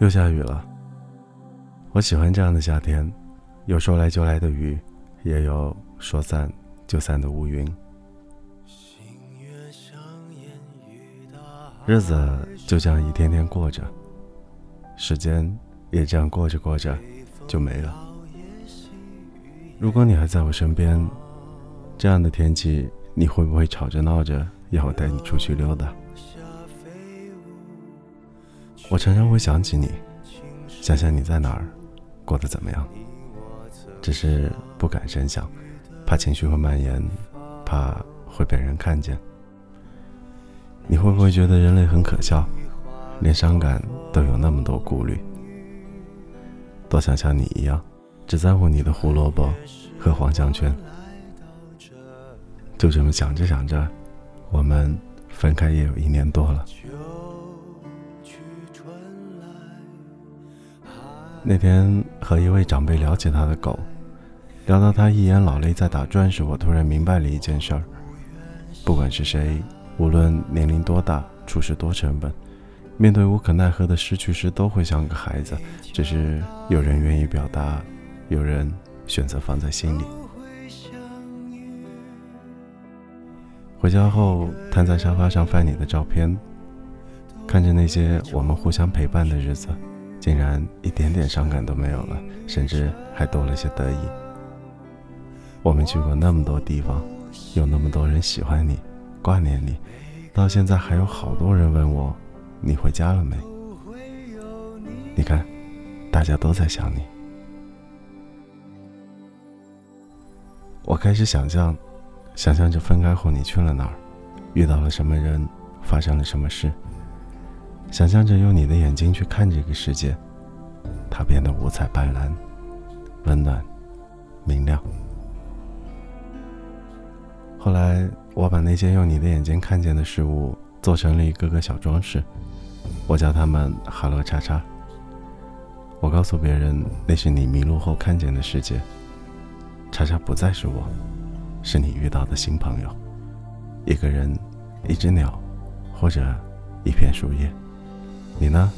又下雨了。我喜欢这样的夏天，有说来就来的雨，也有说散就散的乌云。日子就这样一天天过着，时间也这样过着过着就没了。如果你还在我身边，这样的天气，你会不会吵着闹着要我带你出去溜达？我常常会想起你，想想你在哪儿，过得怎么样，只是不敢深想，怕情绪会蔓延，怕会被人看见。你会不会觉得人类很可笑，连伤感都有那么多顾虑？多想像你一样，只在乎你的胡萝卜和黄项圈。就这么想着想着，我们分开也有一年多了。那天和一位长辈聊起他的狗，聊到他一眼老泪在打转时，我突然明白了一件事儿：不管是谁。无论年龄多大，处事多沉稳，面对无可奈何的失去时，都会像个孩子。只是有人愿意表达，有人选择放在心里。回家后，瘫在沙发上翻你的照片，看着那些我们互相陪伴的日子，竟然一点点伤感都没有了，甚至还多了些得意。我们去过那么多地方，有那么多人喜欢你。挂念你，到现在还有好多人问我，你回家了没？你看，大家都在想你。我开始想象，想象着分开后你去了哪儿，遇到了什么人，发生了什么事。想象着用你的眼睛去看这个世界，它变得五彩斑斓，温暖，明亮。后来，我把那些用你的眼睛看见的事物做成了一个个小装饰，我叫它们“哈喽叉叉”。我告诉别人，那是你迷路后看见的世界。叉叉不再是我，是你遇到的新朋友，一个人，一只鸟，或者一片树叶。你呢，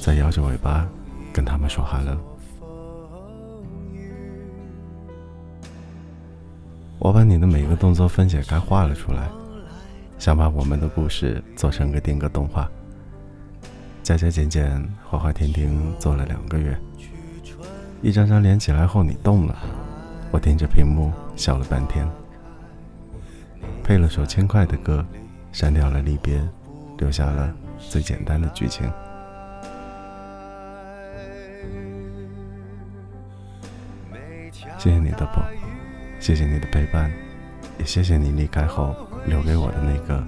在摇着尾巴跟他们说 “hello”。我把你的每个动作分解开画了出来，想把我们的故事做成个定格动画。加加减减，画画停停，做了两个月。一张张连起来后，你动了，我盯着屏幕笑了半天。配了首轻快的歌，删掉了离别，留下了最简单的剧情。谢谢你的宝。谢谢你的陪伴，也谢谢你离开后留给我的那个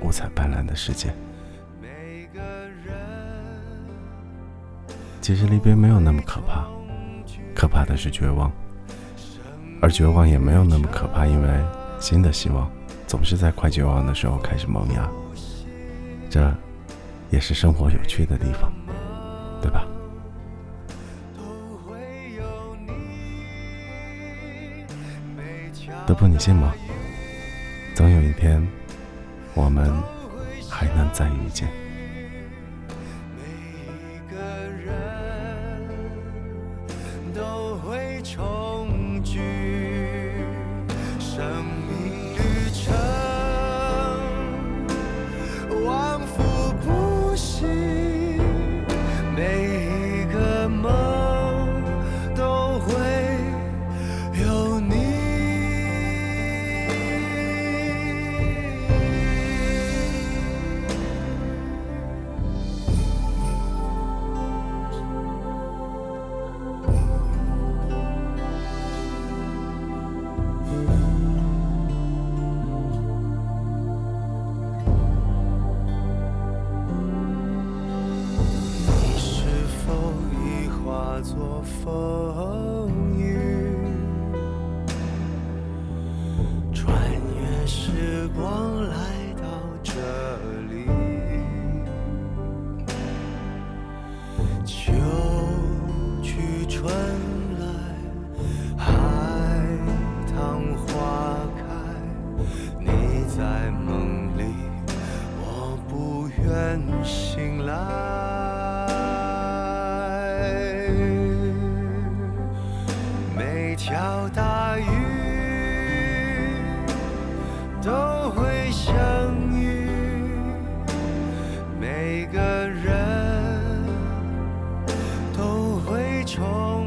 五彩斑斓的世界。其实离别没有那么可怕，可怕的是绝望，而绝望也没有那么可怕，因为新的希望总是在快绝望的时候开始萌芽。这，也是生活有趣的地方，对吧？德普，你信吗？总有一天，我们还能再遇见。光来到这里秋去春来。海棠花开你在梦里我不愿醒来。每条大重